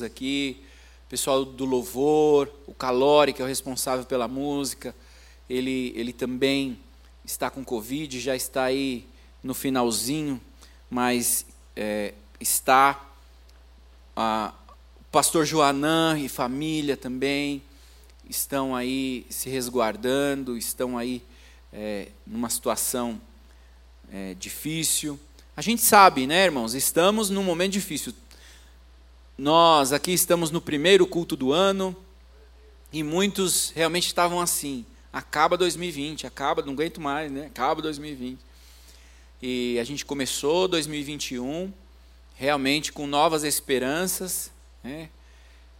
aqui, o pessoal do louvor, o Calori, que é o responsável pela música, ele, ele também está com Covid, já está aí no finalzinho, mas é, está. A, o pastor Joanã e família também estão aí se resguardando, estão aí é, numa situação é, difícil. A gente sabe, né, irmãos? Estamos num momento difícil. Nós aqui estamos no primeiro culto do ano e muitos realmente estavam assim. Acaba 2020, acaba, não aguento mais, né? Acaba 2020. E a gente começou 2021 realmente com novas esperanças, né?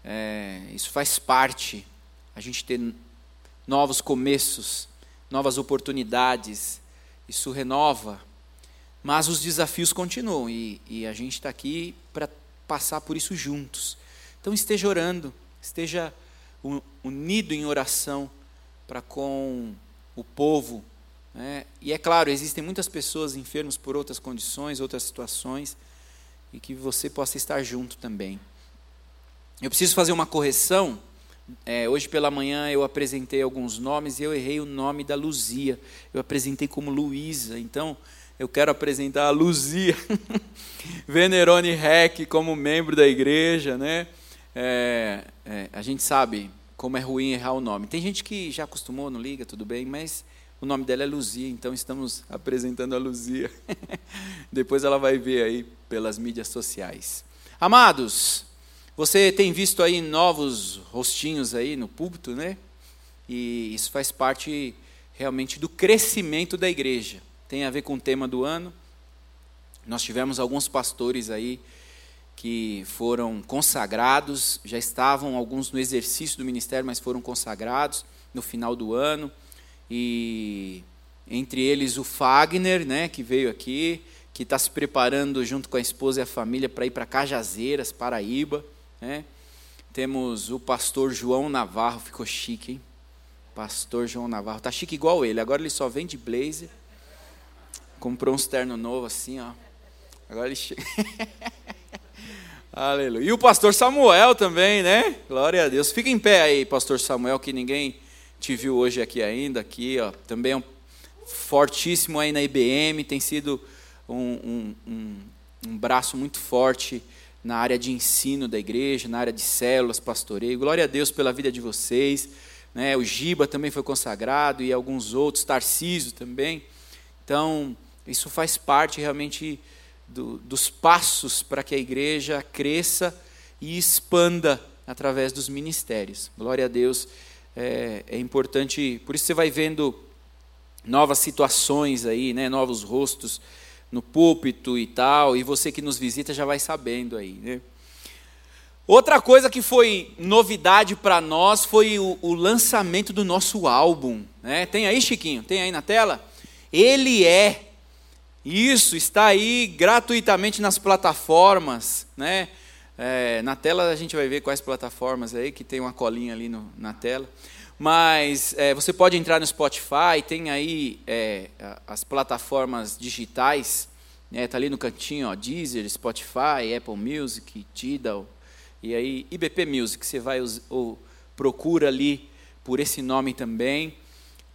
É, isso faz parte. A gente ter novos começos, novas oportunidades, isso renova. Mas os desafios continuam e, e a gente está aqui para passar por isso juntos. Então esteja orando, esteja unido em oração para com o povo. Né? E é claro, existem muitas pessoas enfermas por outras condições, outras situações, e que você possa estar junto também. Eu preciso fazer uma correção. É, hoje pela manhã eu apresentei alguns nomes e eu errei o nome da Luzia. Eu apresentei como Luísa, então eu quero apresentar a Luzia Venerone Rec como membro da igreja, né? É, é, a gente sabe como é ruim errar o nome. Tem gente que já acostumou, não liga, tudo bem, mas o nome dela é Luzia, então estamos apresentando a Luzia. Depois ela vai ver aí pelas mídias sociais. Amados, você tem visto aí novos rostinhos aí no púlpito, né? E isso faz parte realmente do crescimento da igreja. Tem a ver com o tema do ano. Nós tivemos alguns pastores aí que foram consagrados, já estavam alguns no exercício do ministério, mas foram consagrados no final do ano. E entre eles o Fagner, né, que veio aqui, que está se preparando junto com a esposa e a família para ir para Cajazeiras, Paraíba. Né? Temos o pastor João Navarro, ficou chique, hein? Pastor João Navarro, tá chique igual ele, agora ele só vem de blazer. Comprou um terno novo assim, ó. Agora ele chega. Aleluia. E o pastor Samuel também, né? Glória a Deus. Fica em pé aí, pastor Samuel, que ninguém te viu hoje aqui ainda. Aqui, ó. Também é um fortíssimo aí na IBM, tem sido um, um, um, um braço muito forte na área de ensino da igreja, na área de células, pastoreio. Glória a Deus pela vida de vocês. Né? O Giba também foi consagrado e alguns outros, Tarcísio também. Então, isso faz parte realmente do, dos passos para que a igreja cresça e expanda através dos ministérios. Glória a Deus, é, é importante, por isso você vai vendo novas situações aí, né, novos rostos no púlpito e tal, e você que nos visita já vai sabendo aí, né? Outra coisa que foi novidade para nós foi o, o, lançamento do nosso álbum. Né? Tem aí, Chiquinho? Tem aí na tela? Ele é isso está aí gratuitamente nas plataformas, né? É, na tela a gente vai ver quais plataformas aí, que tem uma colinha ali no, na tela. Mas é, você pode entrar no Spotify, tem aí é, as plataformas digitais, né? Tá ali no cantinho, ó, Deezer, Spotify, Apple Music, Tidal, e aí IBP Music, você vai ou procura ali por esse nome também.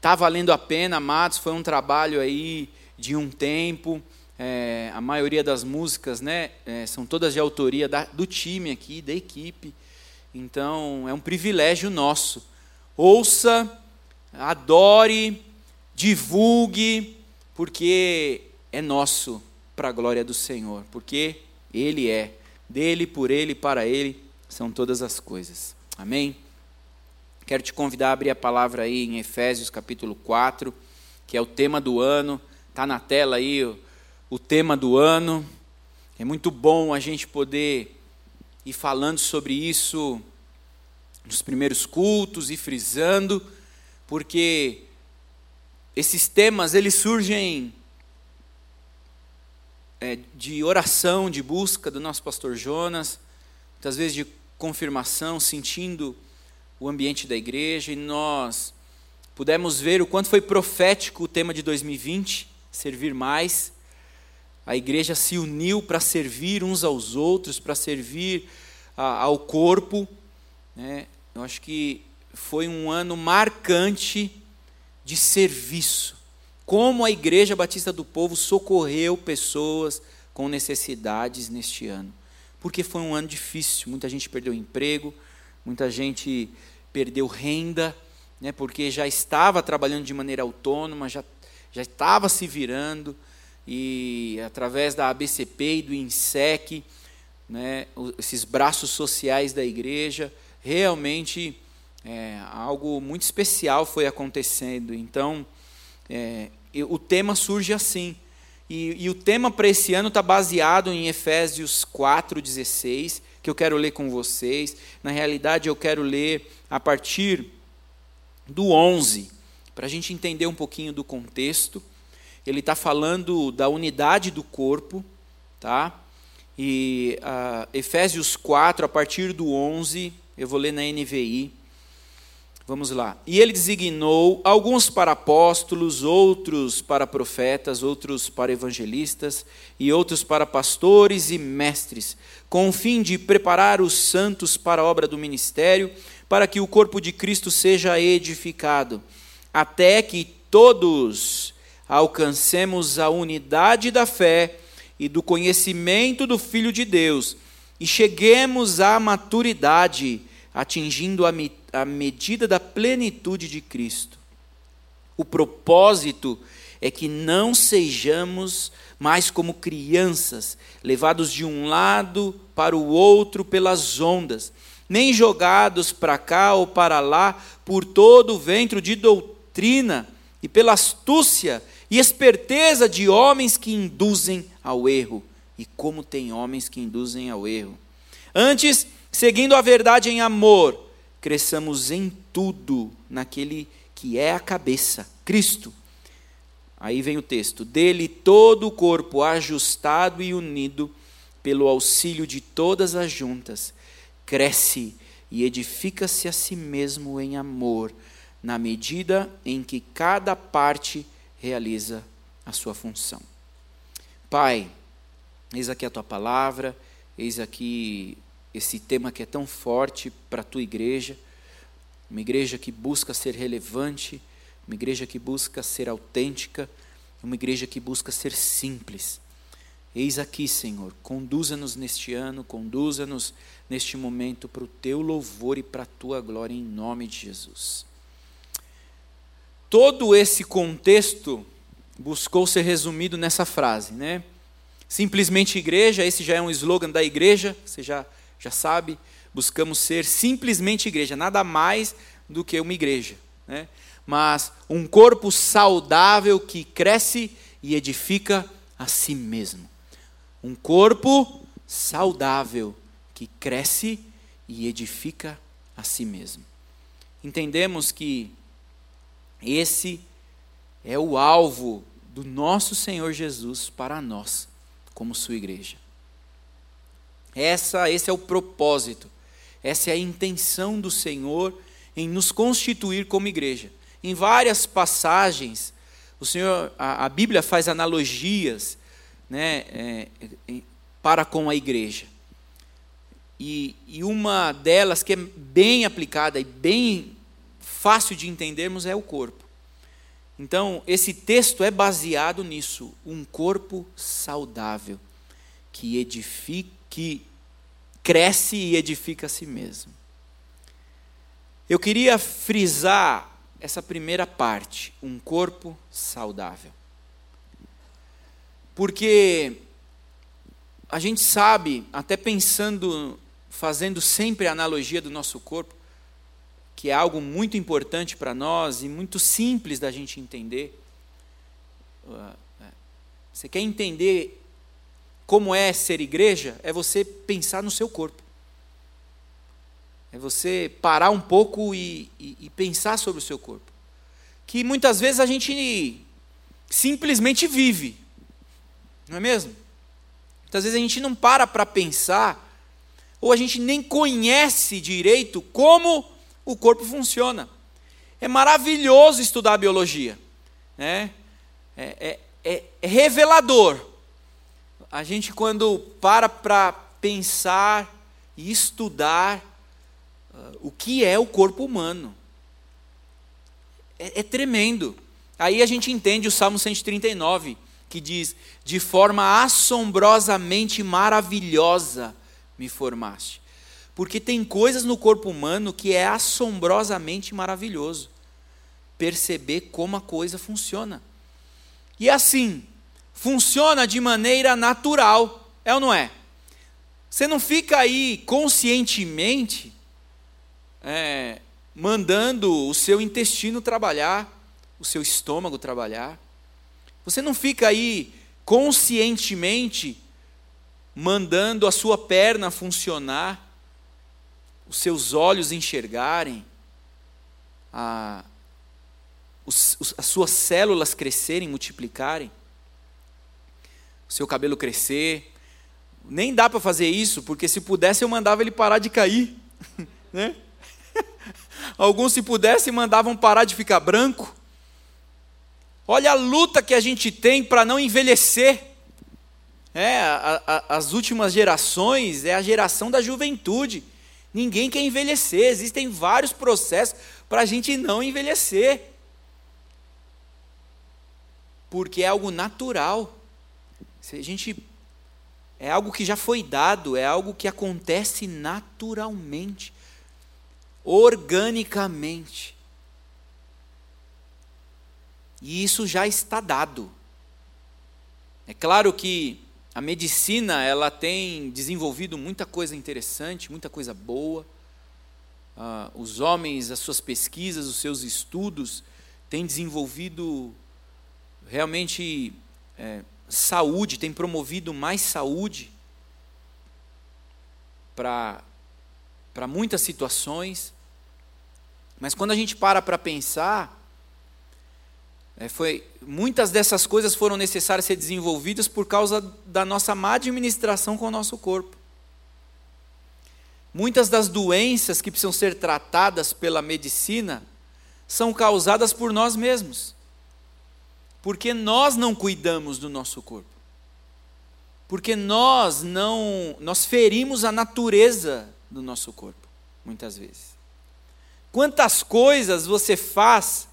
Tá valendo a pena, amados, foi um trabalho aí de um tempo. É, a maioria das músicas né, é, são todas de autoria da, do time aqui, da equipe. Então é um privilégio nosso. Ouça, adore, divulgue, porque é nosso para a glória do Senhor, porque Ele é, dele, por Ele, para Ele, são todas as coisas. Amém? Quero te convidar a abrir a palavra aí em Efésios capítulo 4, que é o tema do ano. Está na tela aí o, o tema do ano. É muito bom a gente poder ir falando sobre isso nos primeiros cultos e frisando, porque esses temas eles surgem é, de oração, de busca do nosso pastor Jonas, muitas vezes de confirmação, sentindo o ambiente da igreja, e nós pudemos ver o quanto foi profético o tema de 2020 servir mais. A igreja se uniu para servir uns aos outros, para servir ao corpo. Né? Eu acho que foi um ano marcante de serviço. Como a Igreja Batista do Povo socorreu pessoas com necessidades neste ano. Porque foi um ano difícil, muita gente perdeu emprego, muita gente perdeu renda, né, porque já estava trabalhando de maneira autônoma, já, já estava se virando, e através da ABCP e do INSEC, né, esses braços sociais da igreja, realmente é, algo muito especial foi acontecendo. Então, é, o tema surge assim. E, e o tema para esse ano está baseado em Efésios 4,16, que eu quero ler com vocês. Na realidade, eu quero ler a partir do 11, para a gente entender um pouquinho do contexto. Ele está falando da unidade do corpo, tá? E uh, Efésios 4, a partir do 11, eu vou ler na NVI. Vamos lá. E ele designou alguns para apóstolos, outros para profetas, outros para evangelistas e outros para pastores e mestres, com o fim de preparar os santos para a obra do ministério, para que o corpo de Cristo seja edificado, até que todos alcancemos a unidade da fé e do conhecimento do Filho de Deus e cheguemos à maturidade, atingindo a, me a medida da plenitude de Cristo. O propósito é que não sejamos mais como crianças, levados de um lado para o outro pelas ondas, nem jogados para cá ou para lá por todo o ventre de doutrina e pela astúcia e esperteza de homens que induzem ao erro. E como tem homens que induzem ao erro. Antes, seguindo a verdade em amor, cresçamos em tudo naquele que é a cabeça, Cristo. Aí vem o texto: dele todo o corpo ajustado e unido pelo auxílio de todas as juntas, cresce e edifica-se a si mesmo em amor, na medida em que cada parte realiza a sua função. Pai, eis aqui a tua palavra, eis aqui esse tema que é tão forte para a tua igreja, uma igreja que busca ser relevante, uma igreja que busca ser autêntica, uma igreja que busca ser simples. Eis aqui, Senhor, conduza-nos neste ano, conduza-nos neste momento para o teu louvor e para a tua glória, em nome de Jesus todo esse contexto buscou ser resumido nessa frase, né? Simplesmente igreja, esse já é um slogan da igreja, você já, já sabe, buscamos ser simplesmente igreja, nada mais do que uma igreja, né? Mas um corpo saudável que cresce e edifica a si mesmo. Um corpo saudável que cresce e edifica a si mesmo. Entendemos que esse é o alvo do nosso Senhor Jesus para nós, como sua igreja. Essa, esse é o propósito, essa é a intenção do Senhor em nos constituir como igreja. Em várias passagens, o Senhor, a, a Bíblia faz analogias, né, é, é, para com a igreja. E, e uma delas que é bem aplicada e bem fácil de entendermos é o corpo. Então, esse texto é baseado nisso, um corpo saudável que edifica, que cresce e edifica a si mesmo. Eu queria frisar essa primeira parte, um corpo saudável. Porque a gente sabe, até pensando, fazendo sempre a analogia do nosso corpo, que é algo muito importante para nós e muito simples da gente entender. Uh, é, você quer entender como é ser igreja? É você pensar no seu corpo. É você parar um pouco e, e, e pensar sobre o seu corpo. Que muitas vezes a gente simplesmente vive, não é mesmo? Muitas vezes a gente não para para pensar, ou a gente nem conhece direito como o corpo funciona. É maravilhoso estudar a biologia. Né? É, é, é, é revelador. A gente, quando para para pensar e estudar uh, o que é o corpo humano. É, é tremendo. Aí a gente entende o Salmo 139, que diz: De forma assombrosamente maravilhosa me formaste. Porque tem coisas no corpo humano que é assombrosamente maravilhoso. Perceber como a coisa funciona. E assim, funciona de maneira natural, é ou não é? Você não fica aí conscientemente é, mandando o seu intestino trabalhar, o seu estômago trabalhar. Você não fica aí conscientemente mandando a sua perna funcionar, os seus olhos enxergarem, a, os, as suas células crescerem, multiplicarem, o seu cabelo crescer. Nem dá para fazer isso, porque se pudesse eu mandava ele parar de cair. né? Alguns, se pudessem, mandavam parar de ficar branco. Olha a luta que a gente tem para não envelhecer. É, a, a, as últimas gerações é a geração da juventude. Ninguém quer envelhecer, existem vários processos para a gente não envelhecer. Porque é algo natural. Se a gente é algo que já foi dado, é algo que acontece naturalmente, organicamente. E isso já está dado. É claro que a medicina ela tem desenvolvido muita coisa interessante, muita coisa boa. Ah, os homens, as suas pesquisas, os seus estudos têm desenvolvido realmente é, saúde, têm promovido mais saúde para muitas situações. Mas quando a gente para para pensar, é, foi, muitas dessas coisas foram necessárias ser desenvolvidas por causa da nossa má administração com o nosso corpo. Muitas das doenças que precisam ser tratadas pela medicina são causadas por nós mesmos. Porque nós não cuidamos do nosso corpo. Porque nós não, nós ferimos a natureza do nosso corpo, muitas vezes. Quantas coisas você faz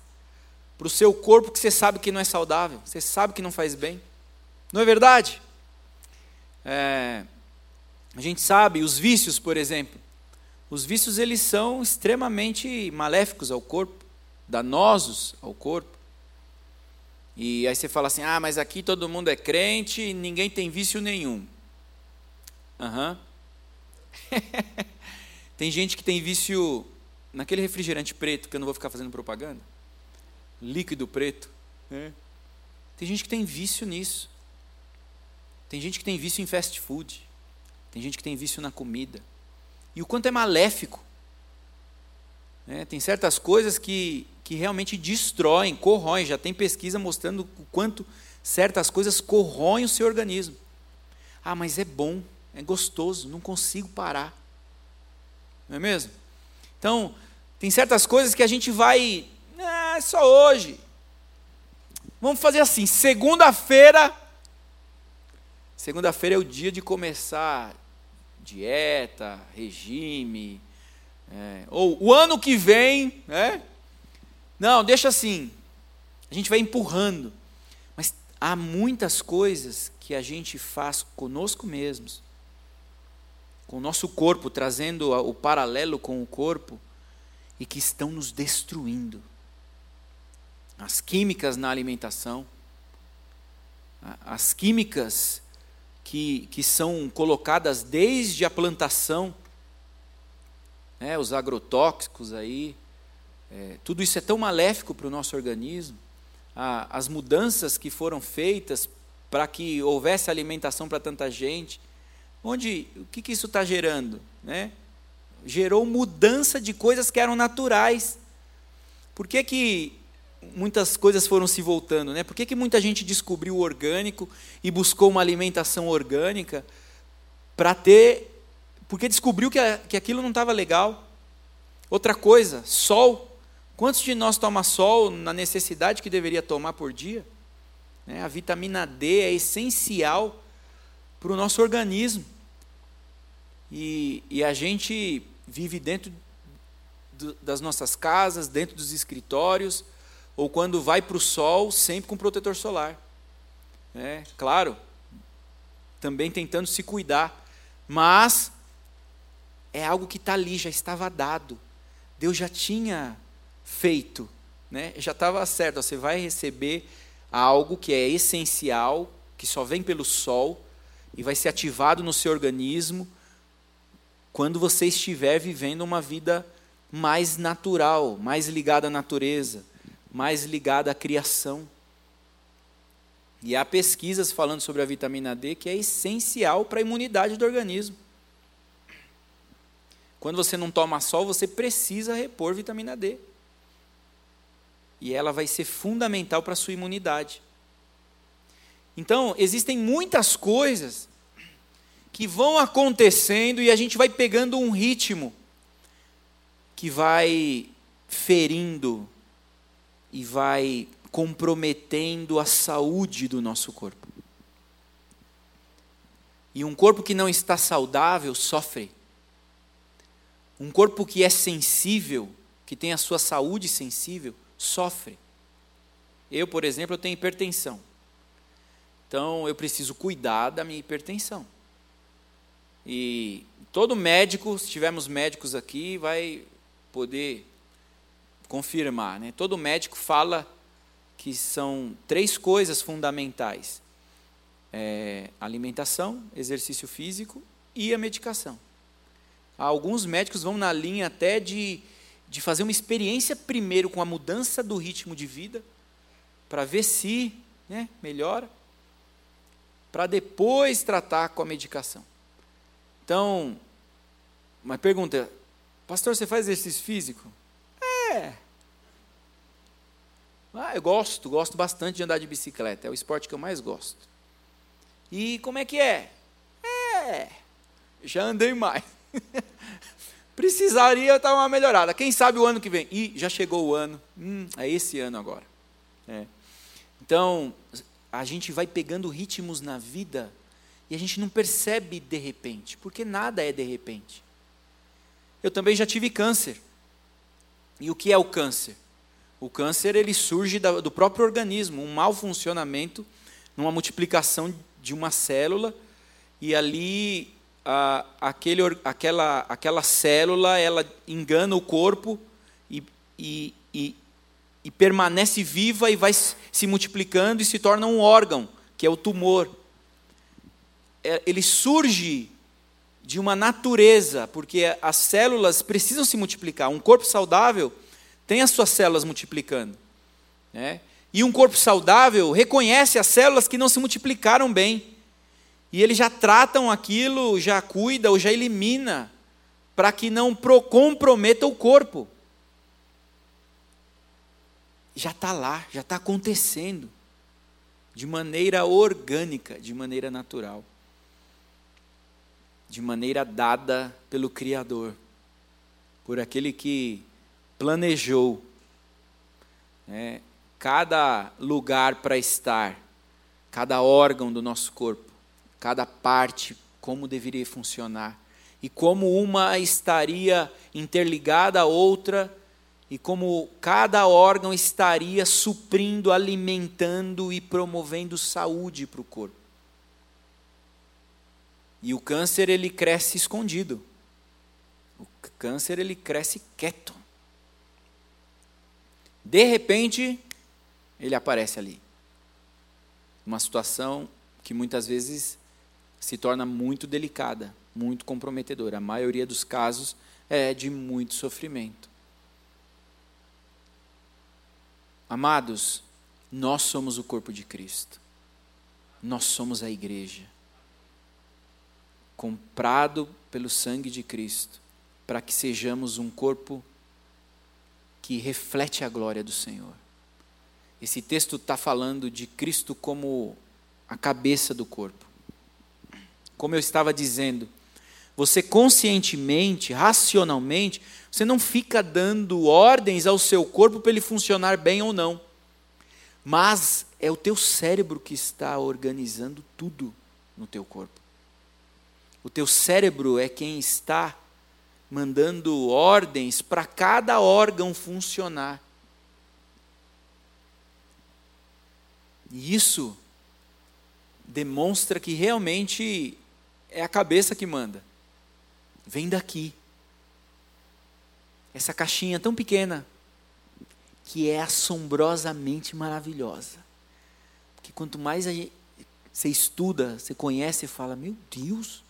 para o seu corpo que você sabe que não é saudável, você sabe que não faz bem. Não é verdade? É, a gente sabe, os vícios, por exemplo. Os vícios eles são extremamente maléficos ao corpo, danosos ao corpo. E aí você fala assim: ah, mas aqui todo mundo é crente e ninguém tem vício nenhum. Aham. Uhum. tem gente que tem vício naquele refrigerante preto, que eu não vou ficar fazendo propaganda líquido preto. Né? Tem gente que tem vício nisso. Tem gente que tem vício em fast food. Tem gente que tem vício na comida. E o quanto é maléfico. Né? Tem certas coisas que, que realmente destroem, corroem. Já tem pesquisa mostrando o quanto certas coisas corroem o seu organismo. Ah, mas é bom, é gostoso, não consigo parar. Não é mesmo? Então, tem certas coisas que a gente vai é só hoje. Vamos fazer assim: segunda-feira. Segunda-feira é o dia de começar dieta, regime. É, ou o ano que vem, né? Não, deixa assim. A gente vai empurrando. Mas há muitas coisas que a gente faz conosco mesmos, com o nosso corpo, trazendo o paralelo com o corpo, e que estão nos destruindo as químicas na alimentação, as químicas que, que são colocadas desde a plantação, né, os agrotóxicos aí, é, tudo isso é tão maléfico para o nosso organismo, as mudanças que foram feitas para que houvesse alimentação para tanta gente, onde o que, que isso está gerando? Né? Gerou mudança de coisas que eram naturais. Por que, que muitas coisas foram se voltando, né? Por que, que muita gente descobriu o orgânico e buscou uma alimentação orgânica para ter. Porque descobriu que, a, que aquilo não estava legal. Outra coisa, sol. Quantos de nós toma sol na necessidade que deveria tomar por dia? Né? A vitamina D é essencial para o nosso organismo. E, e a gente vive dentro das nossas casas, dentro dos escritórios, ou quando vai para o sol, sempre com protetor solar. É, claro, também tentando se cuidar, mas é algo que está ali, já estava dado. Deus já tinha feito, né? já estava certo. Você vai receber algo que é essencial, que só vem pelo sol e vai ser ativado no seu organismo quando você estiver vivendo uma vida mais natural, mais ligada à natureza, mais ligada à criação. E há pesquisas falando sobre a vitamina D que é essencial para a imunidade do organismo. Quando você não toma sol, você precisa repor vitamina D. E ela vai ser fundamental para a sua imunidade. Então, existem muitas coisas que vão acontecendo e a gente vai pegando um ritmo que vai ferindo e vai comprometendo a saúde do nosso corpo. E um corpo que não está saudável sofre. Um corpo que é sensível, que tem a sua saúde sensível, sofre. Eu, por exemplo, eu tenho hipertensão. Então eu preciso cuidar da minha hipertensão. E todo médico, se tivermos médicos aqui, vai poder confirmar. Né? Todo médico fala que são três coisas fundamentais: é, alimentação, exercício físico e a medicação. Alguns médicos vão na linha até de, de fazer uma experiência primeiro com a mudança do ritmo de vida, para ver se né, melhora, para depois tratar com a medicação. Então, uma pergunta: Pastor, você faz exercício físico? É. Ah, eu gosto, gosto bastante de andar de bicicleta, é o esporte que eu mais gosto. E como é que é? É. Já andei mais. Precisaria estar uma melhorada. Quem sabe o ano que vem? E já chegou o ano. Hum, é esse ano agora. É. Então, a gente vai pegando ritmos na vida e a gente não percebe de repente, porque nada é de repente. Eu também já tive câncer. E o que é o câncer? O câncer ele surge do próprio organismo, um mau funcionamento, numa multiplicação de uma célula e ali a, aquele, aquela, aquela célula ela engana o corpo e, e, e, e permanece viva e vai se multiplicando e se torna um órgão, que é o tumor. É, ele surge de uma natureza, porque as células precisam se multiplicar. Um corpo saudável tem as suas células multiplicando. Né? E um corpo saudável reconhece as células que não se multiplicaram bem. E eles já tratam aquilo, já cuida ou já elimina, para que não comprometa o corpo. Já está lá, já está acontecendo, de maneira orgânica, de maneira natural de maneira dada pelo Criador, por aquele que planejou né, cada lugar para estar, cada órgão do nosso corpo, cada parte, como deveria funcionar, e como uma estaria interligada à outra, e como cada órgão estaria suprindo, alimentando e promovendo saúde para o corpo. E o câncer ele cresce escondido. O câncer ele cresce quieto. De repente, ele aparece ali. Uma situação que muitas vezes se torna muito delicada, muito comprometedora. A maioria dos casos é de muito sofrimento. Amados, nós somos o corpo de Cristo. Nós somos a igreja comprado pelo sangue de Cristo, para que sejamos um corpo que reflete a glória do Senhor. Esse texto está falando de Cristo como a cabeça do corpo. Como eu estava dizendo, você conscientemente, racionalmente, você não fica dando ordens ao seu corpo para ele funcionar bem ou não. Mas é o teu cérebro que está organizando tudo no teu corpo. O teu cérebro é quem está mandando ordens para cada órgão funcionar. E isso demonstra que realmente é a cabeça que manda. Vem daqui. Essa caixinha tão pequena, que é assombrosamente maravilhosa. Porque quanto mais gente, você estuda, você conhece e fala: Meu Deus,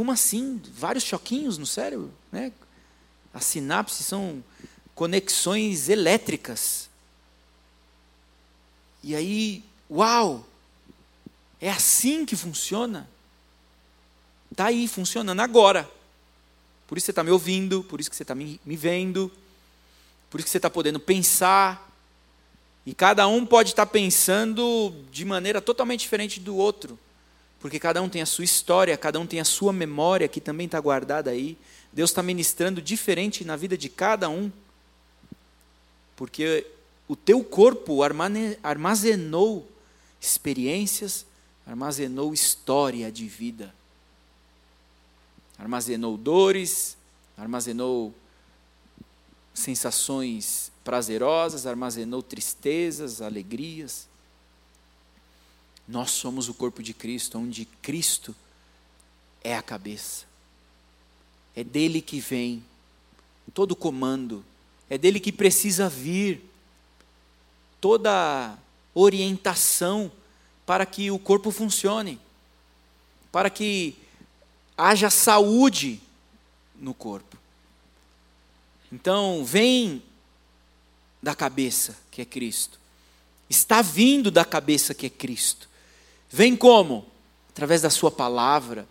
como assim? Vários choquinhos no cérebro? Né? As sinapses são conexões elétricas. E aí, uau! É assim que funciona? Está aí funcionando agora. Por isso você está me ouvindo, por isso que você está me, me vendo, por isso que você está podendo pensar. E cada um pode estar tá pensando de maneira totalmente diferente do outro. Porque cada um tem a sua história, cada um tem a sua memória que também está guardada aí. Deus está ministrando diferente na vida de cada um. Porque o teu corpo armazenou experiências, armazenou história de vida armazenou dores, armazenou sensações prazerosas, armazenou tristezas, alegrias. Nós somos o corpo de Cristo, onde Cristo é a cabeça. É dele que vem todo o comando, é dele que precisa vir toda orientação para que o corpo funcione, para que haja saúde no corpo. Então, vem da cabeça que é Cristo. Está vindo da cabeça que é Cristo. Vem como? Através da Sua palavra,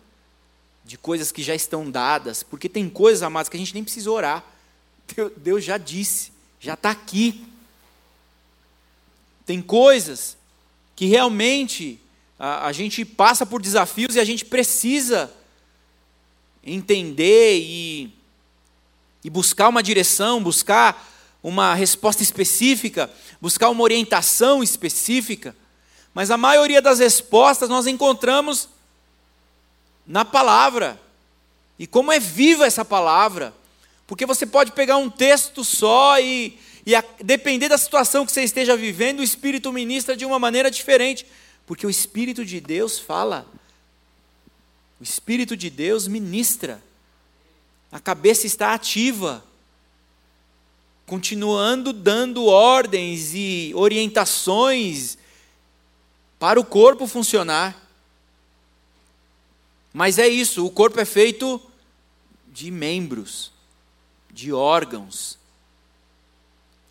de coisas que já estão dadas, porque tem coisas, amadas, que a gente nem precisa orar. Deus já disse, já está aqui. Tem coisas que realmente a, a gente passa por desafios e a gente precisa entender e, e buscar uma direção, buscar uma resposta específica, buscar uma orientação específica, mas a maioria das respostas nós encontramos na palavra. E como é viva essa palavra? Porque você pode pegar um texto só e, e a, depender da situação que você esteja vivendo, o Espírito ministra de uma maneira diferente. Porque o Espírito de Deus fala o Espírito de Deus ministra. A cabeça está ativa, continuando dando ordens e orientações para o corpo funcionar. Mas é isso, o corpo é feito de membros, de órgãos.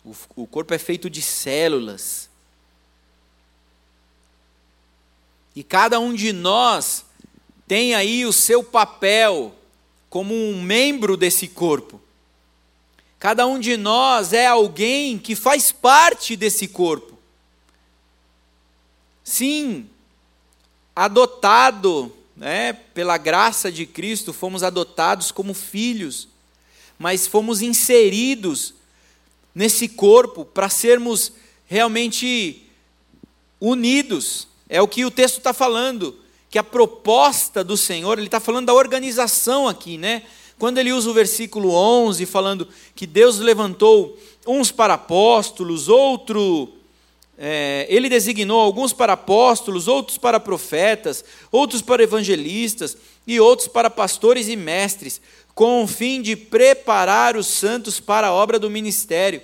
O, o corpo é feito de células. E cada um de nós tem aí o seu papel como um membro desse corpo. Cada um de nós é alguém que faz parte desse corpo. Sim, adotado, né, pela graça de Cristo, fomos adotados como filhos, mas fomos inseridos nesse corpo para sermos realmente unidos. É o que o texto está falando que a proposta do Senhor, ele está falando da organização aqui, né? Quando ele usa o versículo 11, falando que Deus levantou uns para apóstolos, outro. É, ele designou alguns para apóstolos, outros para profetas, outros para evangelistas e outros para pastores e mestres, com o fim de preparar os santos para a obra do ministério.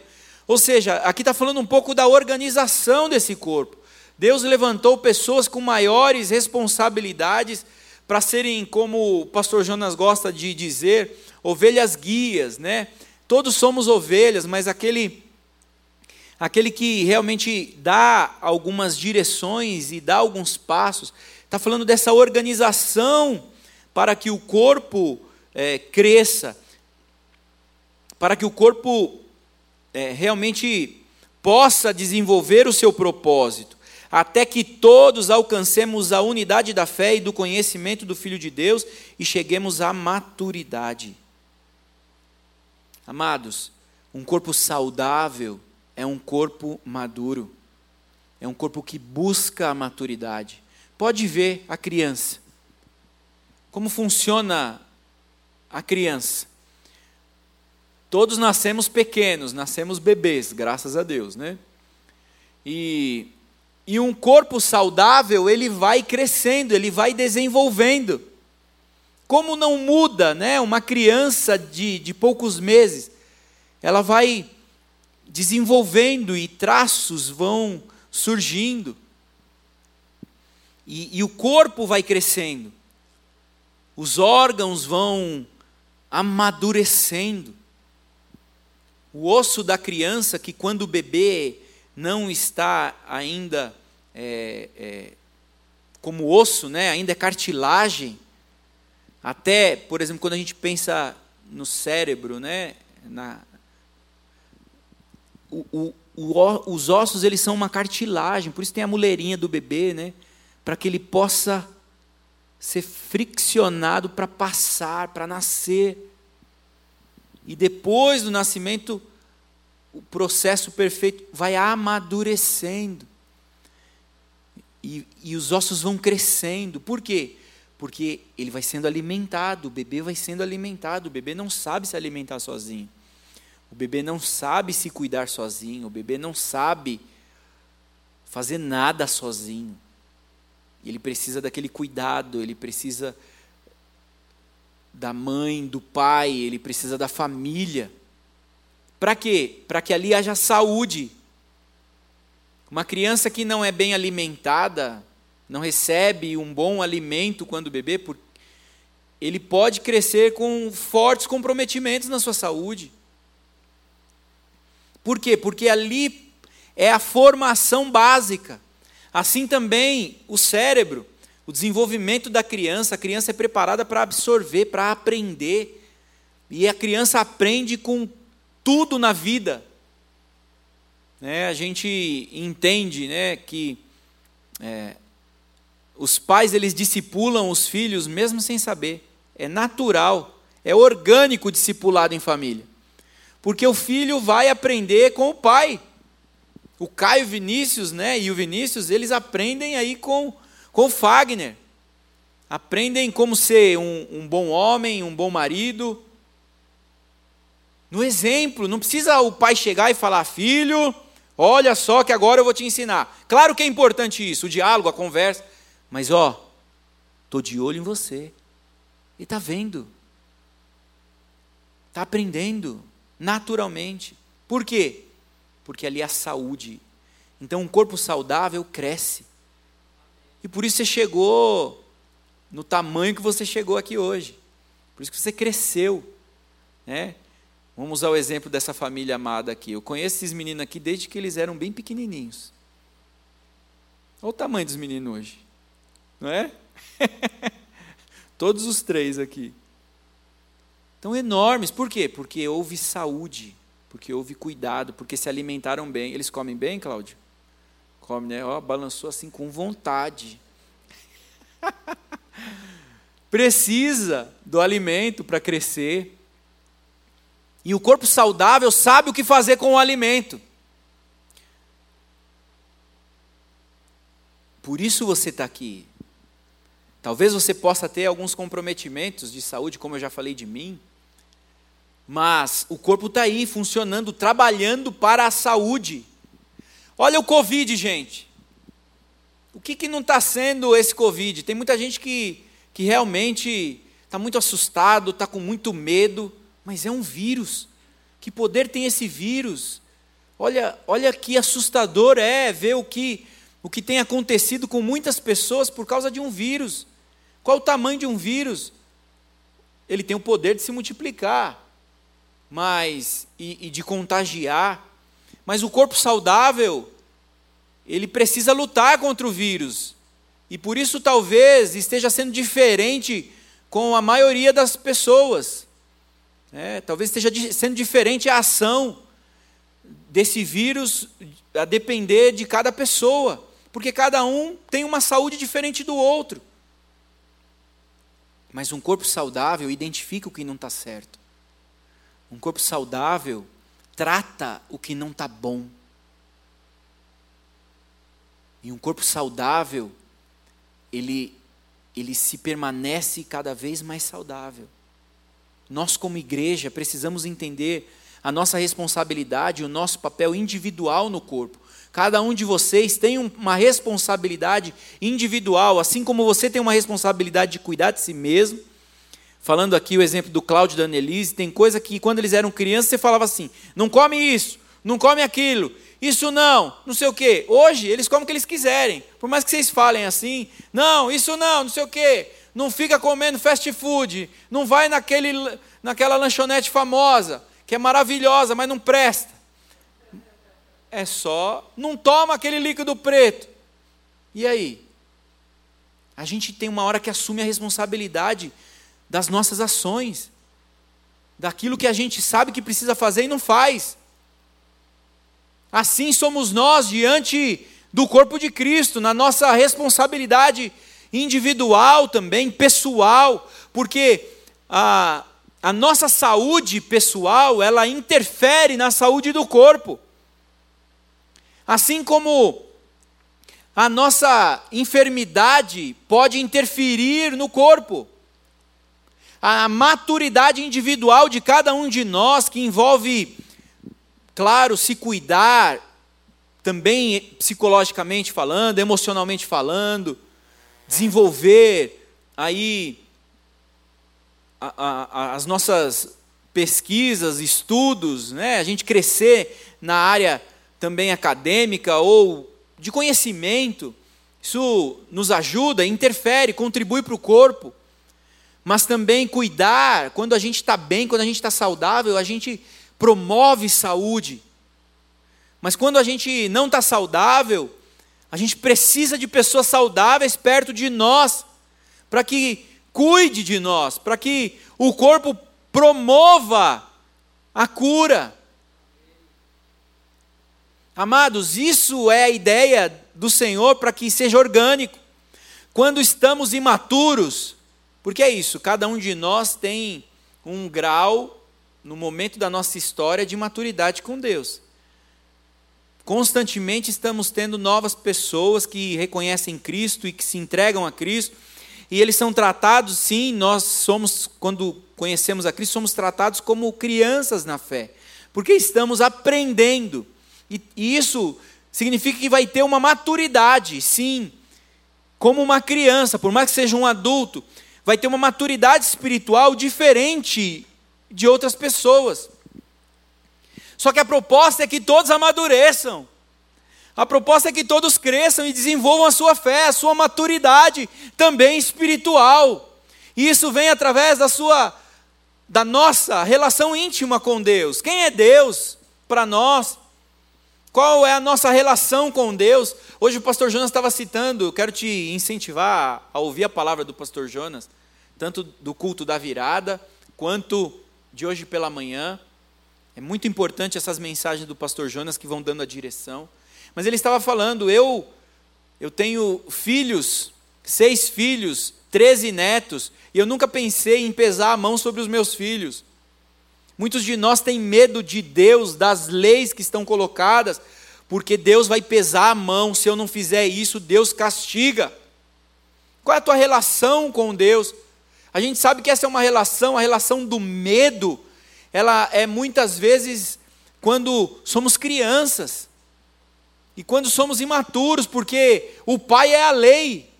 Ou seja, aqui está falando um pouco da organização desse corpo. Deus levantou pessoas com maiores responsabilidades para serem, como o pastor Jonas gosta de dizer, ovelhas guias, né? Todos somos ovelhas, mas aquele aquele que realmente dá algumas direções e dá alguns passos, está falando dessa organização para que o corpo é, cresça, para que o corpo é, realmente possa desenvolver o seu propósito até que todos alcancemos a unidade da fé e do conhecimento do Filho de Deus e cheguemos à maturidade. Amados, um corpo saudável é um corpo maduro, é um corpo que busca a maturidade. Pode ver a criança. como funciona a criança? Todos nascemos pequenos, nascemos bebês, graças a Deus, né? E, e um corpo saudável, ele vai crescendo, ele vai desenvolvendo. Como não muda, né? Uma criança de, de poucos meses, ela vai desenvolvendo e traços vão surgindo. E, e o corpo vai crescendo, os órgãos vão amadurecendo. O osso da criança, que quando o bebê não está ainda é, é, como osso, né, ainda é cartilagem, até, por exemplo, quando a gente pensa no cérebro, né, na, o, o, os ossos eles são uma cartilagem, por isso tem a muleirinha do bebê, né, para que ele possa ser friccionado para passar, para nascer. E depois do nascimento, o processo perfeito vai amadurecendo. E, e os ossos vão crescendo. Por quê? Porque ele vai sendo alimentado, o bebê vai sendo alimentado, o bebê não sabe se alimentar sozinho. O bebê não sabe se cuidar sozinho, o bebê não sabe fazer nada sozinho. Ele precisa daquele cuidado, ele precisa da mãe, do pai, ele precisa da família. Para quê? Para que ali haja saúde. Uma criança que não é bem alimentada, não recebe um bom alimento quando bebê, ele pode crescer com fortes comprometimentos na sua saúde. Por quê? Porque ali é a formação básica. Assim também o cérebro, o desenvolvimento da criança, a criança é preparada para absorver, para aprender. E a criança aprende com tudo na vida. Né? A gente entende né, que é, os pais eles discipulam os filhos mesmo sem saber. É natural, é orgânico discipulado em família. Porque o filho vai aprender com o pai. O Caio Vinícius, né, e o Vinícius, eles aprendem aí com com Fagner. Aprendem como ser um, um bom homem, um bom marido. No exemplo, não precisa o pai chegar e falar, filho, olha só que agora eu vou te ensinar. Claro que é importante isso, o diálogo, a conversa. Mas ó, estou de olho em você. E está vendo. Está aprendendo naturalmente. Por quê? Porque ali há saúde. Então um corpo saudável cresce. E por isso você chegou no tamanho que você chegou aqui hoje. Por isso que você cresceu. Né? Vamos usar o exemplo dessa família amada aqui. Eu conheço esses meninos aqui desde que eles eram bem pequenininhos. Olha o tamanho dos meninos hoje não é? Todos os três aqui. Então, enormes. Por quê? Porque houve saúde, porque houve cuidado, porque se alimentaram bem. Eles comem bem, Cláudio? Come, né? Ó, balançou assim com vontade. Precisa do alimento para crescer. E o corpo saudável sabe o que fazer com o alimento. Por isso você está aqui. Talvez você possa ter alguns comprometimentos de saúde, como eu já falei de mim, mas o corpo está aí, funcionando, trabalhando para a saúde. Olha o Covid, gente. O que, que não está sendo esse Covid? Tem muita gente que, que realmente está muito assustado, está com muito medo, mas é um vírus. Que poder tem esse vírus? Olha, olha que assustador é ver o que, o que tem acontecido com muitas pessoas por causa de um vírus. Qual o tamanho de um vírus? Ele tem o poder de se multiplicar, mas e, e de contagiar. Mas o corpo saudável, ele precisa lutar contra o vírus. E por isso talvez esteja sendo diferente com a maioria das pessoas. É, talvez esteja sendo diferente a ação desse vírus a depender de cada pessoa, porque cada um tem uma saúde diferente do outro. Mas um corpo saudável identifica o que não está certo. Um corpo saudável trata o que não está bom. E um corpo saudável, ele, ele se permanece cada vez mais saudável. Nós, como igreja, precisamos entender a nossa responsabilidade, o nosso papel individual no corpo. Cada um de vocês tem uma responsabilidade individual, assim como você tem uma responsabilidade de cuidar de si mesmo. Falando aqui o exemplo do Cláudio e da Annelise, tem coisa que quando eles eram crianças você falava assim: não come isso, não come aquilo, isso não, não sei o quê. Hoje eles comem o que eles quiserem, por mais que vocês falem assim: não, isso não, não sei o quê. Não fica comendo fast food, não vai naquele, naquela lanchonete famosa que é maravilhosa, mas não presta. É só, não toma aquele líquido preto. E aí? A gente tem uma hora que assume a responsabilidade das nossas ações, daquilo que a gente sabe que precisa fazer e não faz. Assim somos nós diante do corpo de Cristo, na nossa responsabilidade individual também, pessoal, porque a, a nossa saúde pessoal, ela interfere na saúde do corpo. Assim como a nossa enfermidade pode interferir no corpo. A maturidade individual de cada um de nós, que envolve, claro, se cuidar, também psicologicamente falando, emocionalmente falando, desenvolver aí a, a, as nossas pesquisas, estudos, né? a gente crescer na área também acadêmica ou de conhecimento, isso nos ajuda, interfere, contribui para o corpo. Mas também cuidar, quando a gente está bem, quando a gente está saudável, a gente promove saúde. Mas quando a gente não está saudável, a gente precisa de pessoas saudáveis perto de nós, para que cuide de nós, para que o corpo promova a cura. Amados, isso é a ideia do Senhor para que seja orgânico. Quando estamos imaturos, porque é isso, cada um de nós tem um grau no momento da nossa história de maturidade com Deus. Constantemente estamos tendo novas pessoas que reconhecem Cristo e que se entregam a Cristo e eles são tratados, sim, nós somos, quando conhecemos a Cristo, somos tratados como crianças na fé, porque estamos aprendendo. E, isso significa que vai ter uma maturidade, sim, como uma criança, por mais que seja um adulto, vai ter uma maturidade espiritual diferente de outras pessoas. Só que a proposta é que todos amadureçam. A proposta é que todos cresçam e desenvolvam a sua fé, a sua maturidade também espiritual. E isso vem através da sua da nossa relação íntima com Deus. Quem é Deus para nós? Qual é a nossa relação com Deus? Hoje o pastor Jonas estava citando, quero te incentivar a ouvir a palavra do pastor Jonas, tanto do culto da virada, quanto de hoje pela manhã. É muito importante essas mensagens do pastor Jonas que vão dando a direção. Mas ele estava falando, eu eu tenho filhos, seis filhos, treze netos, e eu nunca pensei em pesar a mão sobre os meus filhos. Muitos de nós têm medo de Deus, das leis que estão colocadas, porque Deus vai pesar a mão, se eu não fizer isso, Deus castiga. Qual é a tua relação com Deus? A gente sabe que essa é uma relação, a relação do medo, ela é muitas vezes quando somos crianças. E quando somos imaturos, porque o pai é a lei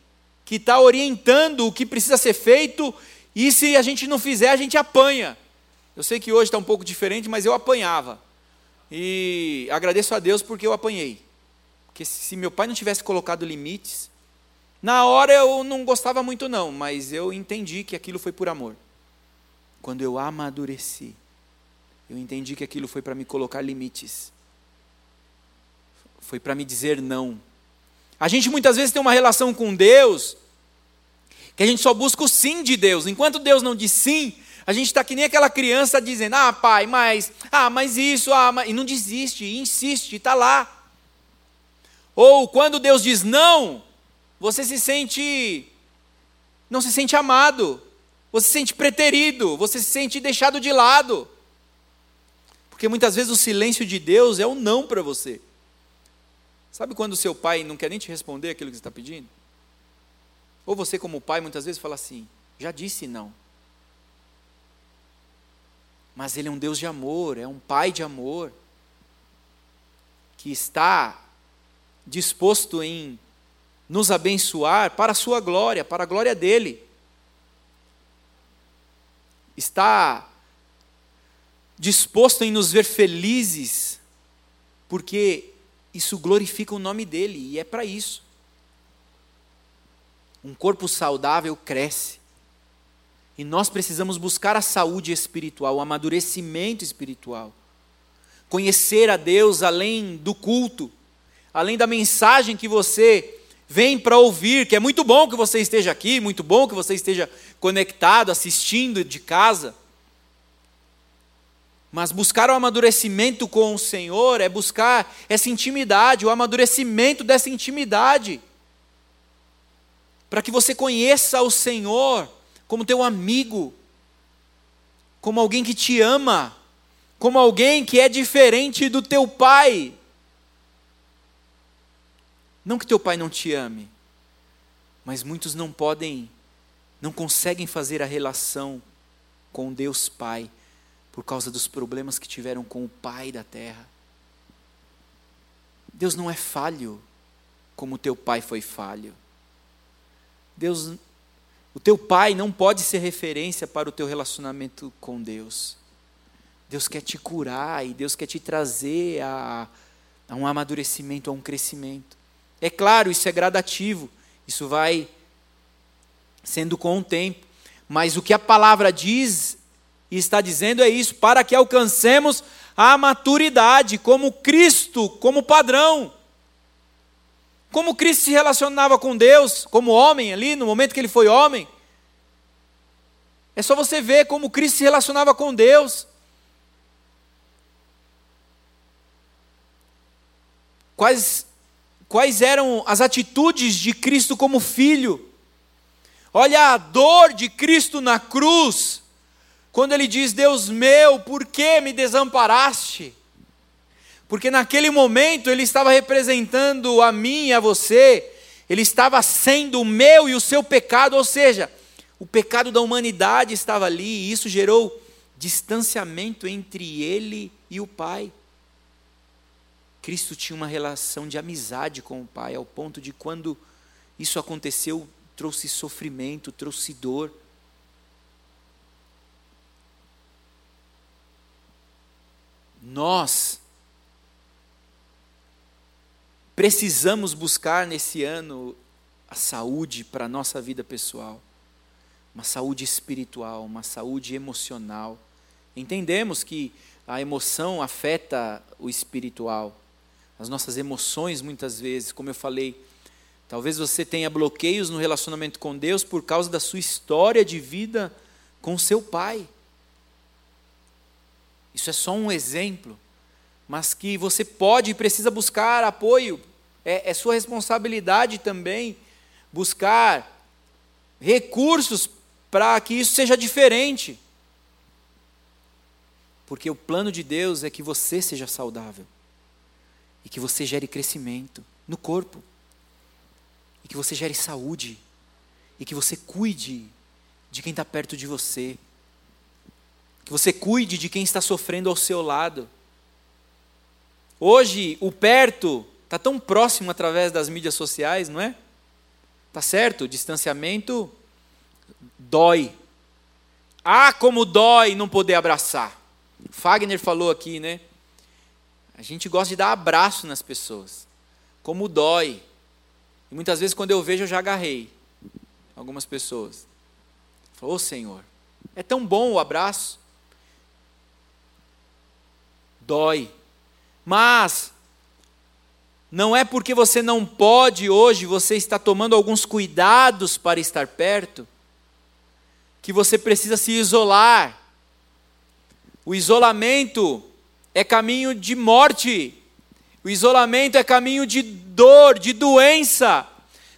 que está orientando o que precisa ser feito, e se a gente não fizer, a gente apanha. Eu sei que hoje está um pouco diferente, mas eu apanhava. E agradeço a Deus porque eu apanhei. Porque se meu pai não tivesse colocado limites, na hora eu não gostava muito, não, mas eu entendi que aquilo foi por amor. Quando eu amadureci, eu entendi que aquilo foi para me colocar limites foi para me dizer não. A gente muitas vezes tem uma relação com Deus que a gente só busca o sim de Deus. Enquanto Deus não diz sim, a gente está que nem aquela criança dizendo: Ah, pai, mas, ah, mas isso, ah, mas... e não desiste, e insiste, está lá. Ou quando Deus diz não, você se sente, não se sente amado, você se sente preterido, você se sente deixado de lado. Porque muitas vezes o silêncio de Deus é o não para você. Sabe quando seu pai não quer nem te responder aquilo que você está pedindo? Ou você, como pai, muitas vezes fala assim: já disse não. Mas Ele é um Deus de amor, é um Pai de amor, que está disposto em nos abençoar para a Sua glória, para a glória dEle. Está disposto em nos ver felizes, porque isso glorifica o nome dEle, e é para isso. Um corpo saudável cresce. E nós precisamos buscar a saúde espiritual, o amadurecimento espiritual. Conhecer a Deus além do culto, além da mensagem que você vem para ouvir, que é muito bom que você esteja aqui, muito bom que você esteja conectado, assistindo de casa. Mas buscar o amadurecimento com o Senhor é buscar essa intimidade, o amadurecimento dessa intimidade. Para que você conheça o Senhor como teu amigo, como alguém que te ama, como alguém que é diferente do teu pai. Não que teu pai não te ame, mas muitos não podem, não conseguem fazer a relação com Deus Pai por causa dos problemas que tiveram com o Pai da terra. Deus não é falho como teu pai foi falho. Deus o teu pai não pode ser referência para o teu relacionamento com Deus. Deus quer te curar e Deus quer te trazer a, a um amadurecimento, a um crescimento. É claro, isso é gradativo, isso vai sendo com o tempo. Mas o que a palavra diz e está dizendo é isso, para que alcancemos a maturidade, como Cristo, como padrão. Como Cristo se relacionava com Deus, como homem ali, no momento que ele foi homem. É só você ver como Cristo se relacionava com Deus. Quais, quais eram as atitudes de Cristo como filho? Olha a dor de Cristo na cruz, quando ele diz: Deus meu, por que me desamparaste? Porque naquele momento ele estava representando a mim e a você, ele estava sendo o meu e o seu pecado, ou seja, o pecado da humanidade estava ali, e isso gerou distanciamento entre ele e o Pai. Cristo tinha uma relação de amizade com o Pai, ao ponto de quando isso aconteceu, trouxe sofrimento, trouxe dor. Nós Precisamos buscar nesse ano a saúde para a nossa vida pessoal, uma saúde espiritual, uma saúde emocional. Entendemos que a emoção afeta o espiritual, as nossas emoções muitas vezes, como eu falei, talvez você tenha bloqueios no relacionamento com Deus por causa da sua história de vida com seu pai. Isso é só um exemplo mas que você pode e precisa buscar apoio. É, é sua responsabilidade também buscar recursos para que isso seja diferente. Porque o plano de Deus é que você seja saudável e que você gere crescimento no corpo, e que você gere saúde, e que você cuide de quem está perto de você, que você cuide de quem está sofrendo ao seu lado. Hoje, o perto está tão próximo através das mídias sociais, não é? Tá certo? O distanciamento dói. Ah, como dói não poder abraçar. Fagner falou aqui, né? A gente gosta de dar abraço nas pessoas. Como dói. E muitas vezes, quando eu vejo, eu já agarrei algumas pessoas. Falou, oh, Senhor, é tão bom o abraço. Dói. Mas não é porque você não pode hoje, você está tomando alguns cuidados para estar perto, que você precisa se isolar. O isolamento é caminho de morte. O isolamento é caminho de dor, de doença.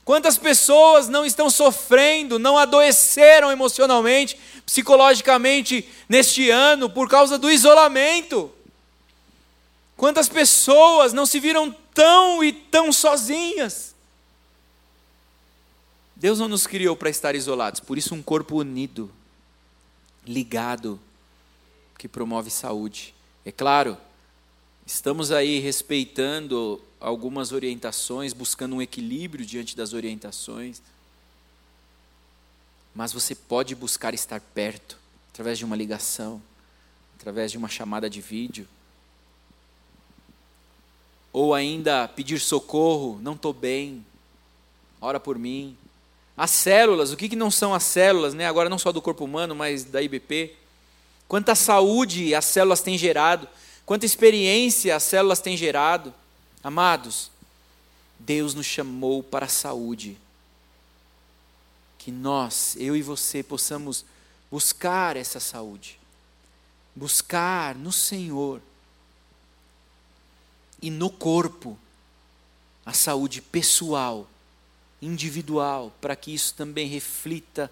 Quantas pessoas não estão sofrendo, não adoeceram emocionalmente, psicologicamente neste ano por causa do isolamento? Quantas pessoas não se viram tão e tão sozinhas? Deus não nos criou para estar isolados, por isso um corpo unido, ligado, que promove saúde. É claro, estamos aí respeitando algumas orientações, buscando um equilíbrio diante das orientações, mas você pode buscar estar perto através de uma ligação, através de uma chamada de vídeo, ou ainda pedir socorro, não estou bem, ora por mim. As células, o que, que não são as células, né? agora não só do corpo humano, mas da IBP. Quanta saúde as células têm gerado, quanta experiência as células têm gerado. Amados, Deus nos chamou para a saúde. Que nós, eu e você, possamos buscar essa saúde, buscar no Senhor e no corpo a saúde pessoal individual, para que isso também reflita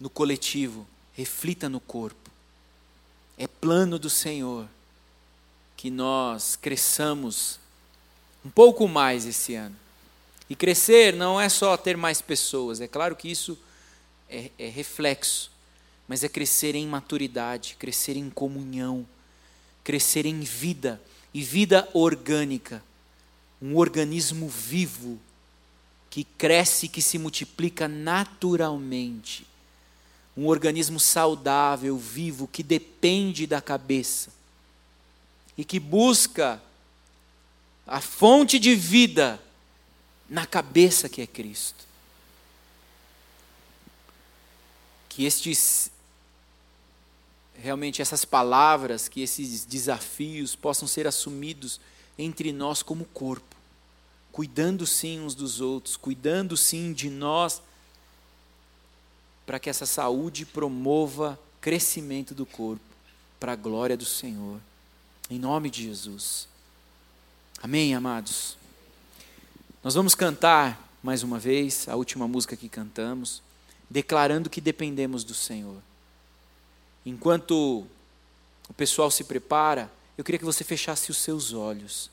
no coletivo, reflita no corpo. É plano do Senhor que nós cresçamos um pouco mais esse ano. E crescer não é só ter mais pessoas, é claro que isso é, é reflexo, mas é crescer em maturidade, crescer em comunhão, crescer em vida e vida orgânica, um organismo vivo que cresce e que se multiplica naturalmente. Um organismo saudável, vivo, que depende da cabeça e que busca a fonte de vida na cabeça que é Cristo. Que estes realmente essas palavras, que esses desafios possam ser assumidos entre nós como corpo cuidando sim uns dos outros, cuidando sim de nós, para que essa saúde promova crescimento do corpo, para a glória do Senhor. Em nome de Jesus. Amém, amados? Nós vamos cantar mais uma vez, a última música que cantamos, declarando que dependemos do Senhor. Enquanto o pessoal se prepara, eu queria que você fechasse os seus olhos.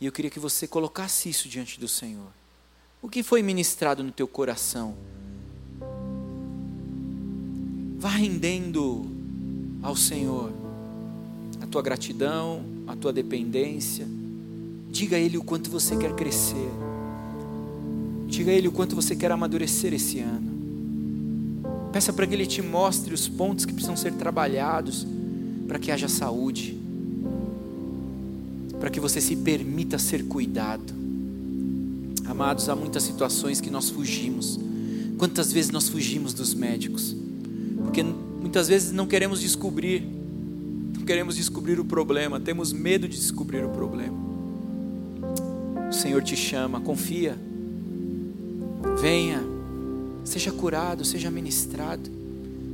E eu queria que você colocasse isso diante do Senhor. O que foi ministrado no teu coração? Vá rendendo ao Senhor a tua gratidão, a tua dependência. Diga a Ele o quanto você quer crescer. Diga a Ele o quanto você quer amadurecer esse ano. Peça para que Ele te mostre os pontos que precisam ser trabalhados para que haja saúde para que você se permita ser cuidado. Amados, há muitas situações que nós fugimos. Quantas vezes nós fugimos dos médicos? Porque muitas vezes não queremos descobrir, não queremos descobrir o problema, temos medo de descobrir o problema. O Senhor te chama, confia, venha, seja curado, seja ministrado,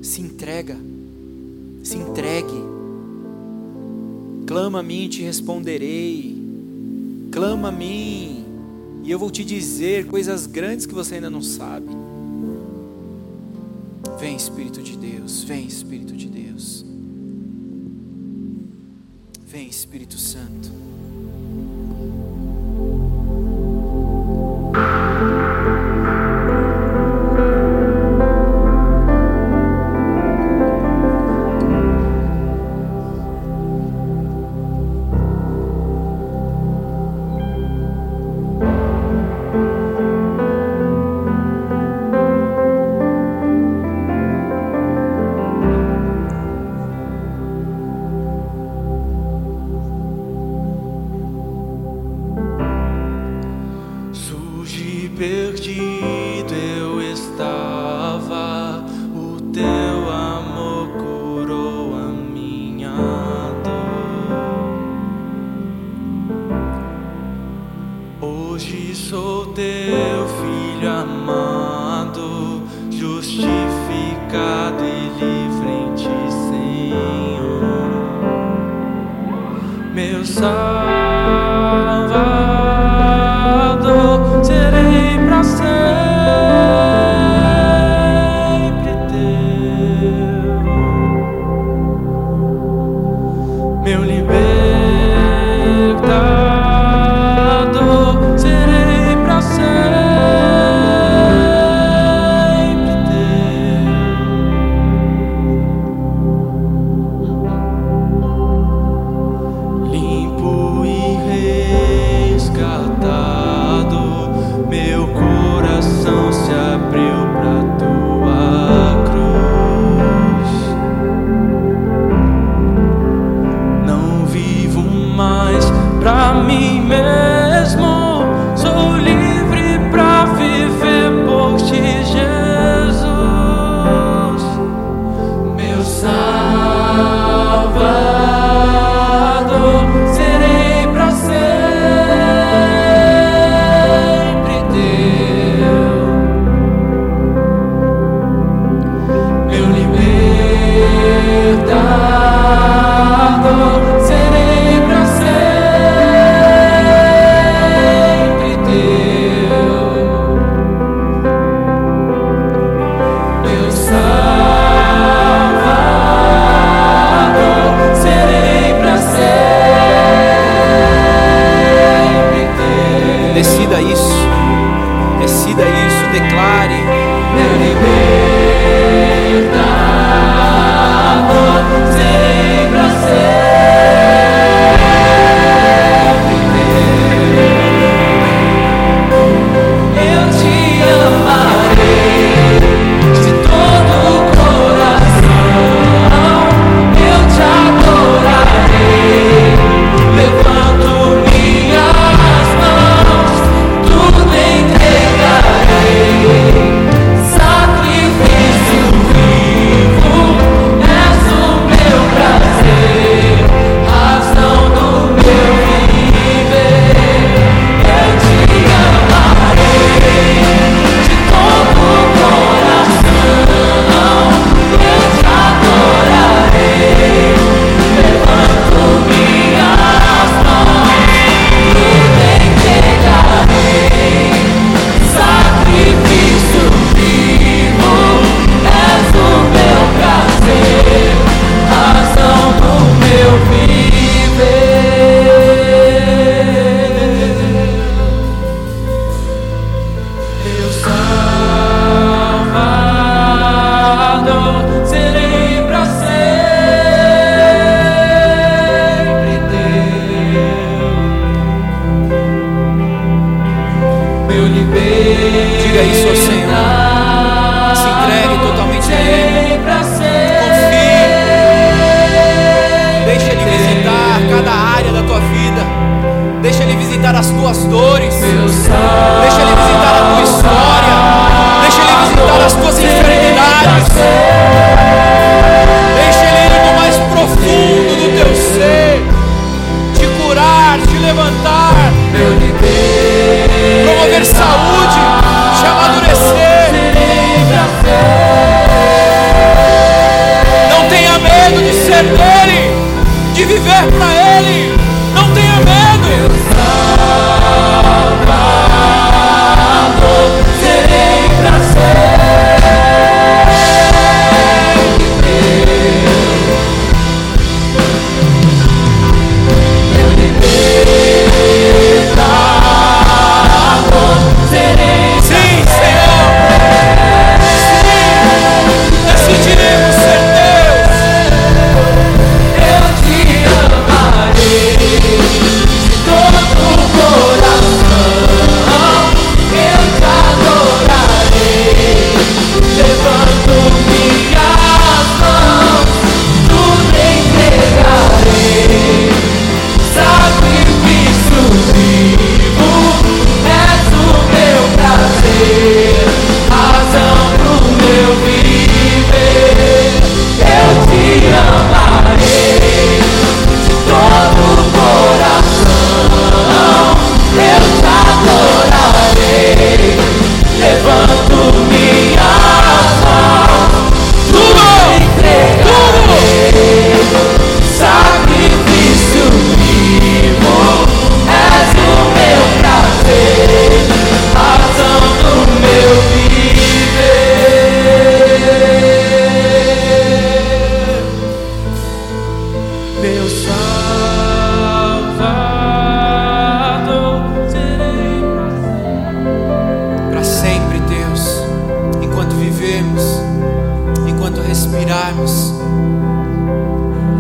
se entrega, se entregue Clama a mim e te responderei. Clama a mim e eu vou te dizer coisas grandes que você ainda não sabe. Vem, Espírito de Deus, vem, Espírito de Deus. Vem, Espírito Santo.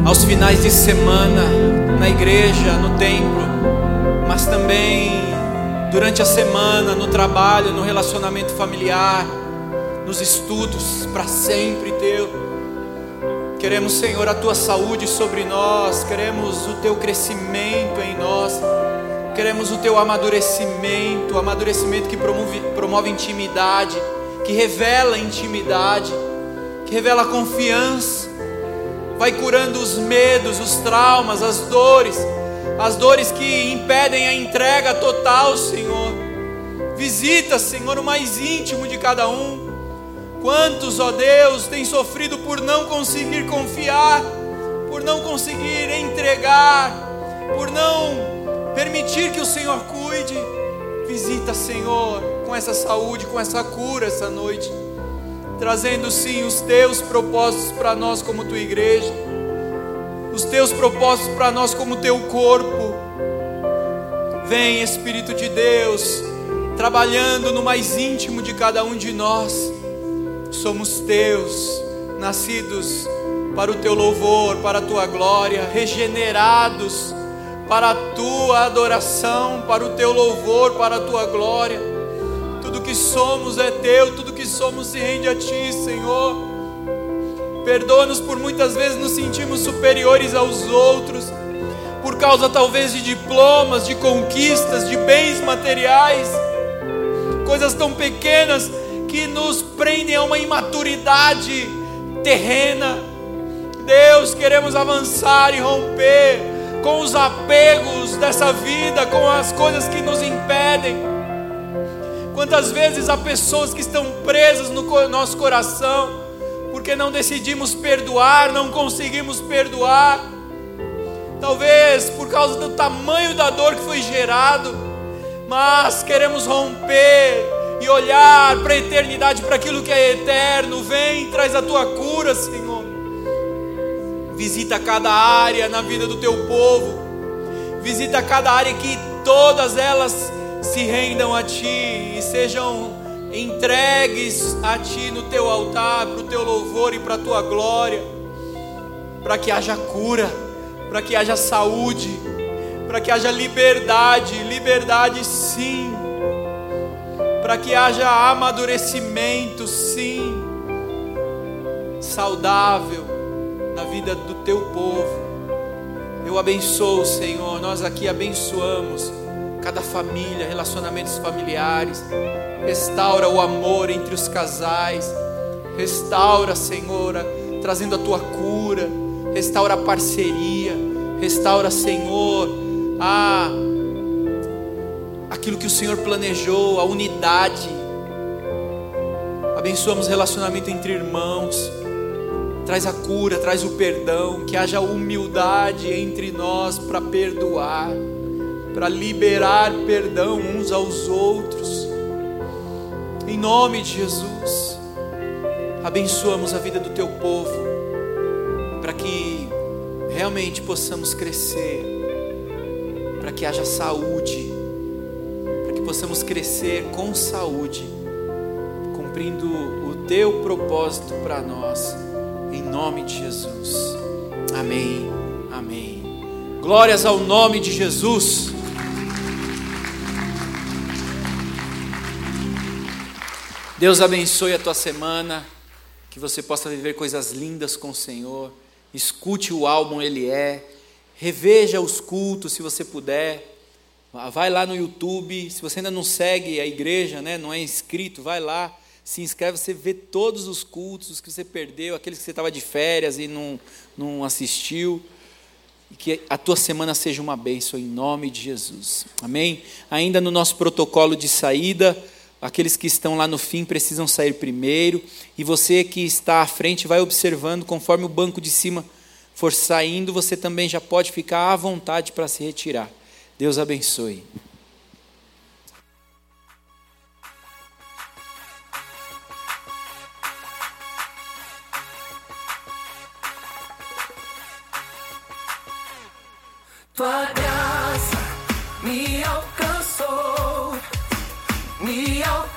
aos finais de semana na igreja, no templo, mas também durante a semana, no trabalho, no relacionamento familiar, nos estudos, para sempre, Teu. Queremos, Senhor, a Tua saúde sobre nós, queremos o Teu crescimento em nós, queremos o Teu amadurecimento, o amadurecimento que promove, promove intimidade, que revela intimidade que revela confiança, vai curando os medos, os traumas, as dores, as dores que impedem a entrega total, Senhor. Visita, Senhor, o mais íntimo de cada um. Quantos, ó Deus, têm sofrido por não conseguir confiar, por não conseguir entregar, por não permitir que o Senhor cuide. Visita, Senhor, com essa saúde, com essa cura essa noite, trazendo sim os teus propósitos para nós como tua igreja, os teus propósitos para nós como teu corpo. Vem, Espírito de Deus, trabalhando no mais íntimo de cada um de nós. Somos teus, nascidos para o teu louvor, para a tua glória, regenerados para a tua adoração, para o teu louvor, para a tua glória. Tudo que somos é teu, tudo que somos se rende a ti, Senhor. Perdoa-nos por muitas vezes nos sentimos superiores aos outros, por causa talvez de diplomas, de conquistas, de bens materiais, coisas tão pequenas que nos prendem a uma imaturidade terrena. Deus, queremos avançar e romper com os apegos dessa vida, com as coisas que nos impedem. Quantas vezes há pessoas que estão presas no nosso coração, porque não decidimos perdoar, não conseguimos perdoar, talvez por causa do tamanho da dor que foi gerado, mas queremos romper e olhar para a eternidade, para aquilo que é eterno. Vem, traz a tua cura, Senhor. Visita cada área na vida do teu povo. Visita cada área que todas elas se rendam a ti e sejam entregues a ti no teu altar, para o teu louvor e para a tua glória. Para que haja cura, para que haja saúde, para que haja liberdade, liberdade sim para que haja amadurecimento, sim, saudável na vida do teu povo. Eu abençoo, Senhor, nós aqui abençoamos cada família, relacionamentos familiares. Restaura o amor entre os casais. Restaura, Senhor, trazendo a tua cura. Restaura a parceria. Restaura, Senhor, a aquilo que o Senhor planejou, a unidade. Abençoamos relacionamento entre irmãos. Traz a cura, traz o perdão, que haja humildade entre nós para perdoar, para liberar perdão uns aos outros. Em nome de Jesus, abençoamos a vida do teu povo, para que realmente possamos crescer, para que haja saúde possamos crescer com saúde, cumprindo o teu propósito para nós, em nome de Jesus. Amém. Amém. Glórias ao nome de Jesus. Deus abençoe a tua semana, que você possa viver coisas lindas com o Senhor. Escute o álbum Ele é, reveja os cultos se você puder. Vai lá no YouTube, se você ainda não segue a igreja, né, não é inscrito, vai lá, se inscreve, você vê todos os cultos que você perdeu, aqueles que você estava de férias e não, não assistiu. E que a tua semana seja uma bênção em nome de Jesus. Amém? Ainda no nosso protocolo de saída, aqueles que estão lá no fim precisam sair primeiro, e você que está à frente vai observando conforme o banco de cima for saindo, você também já pode ficar à vontade para se retirar. Deus abençoe. Tua graça me alcançou, me alcançou.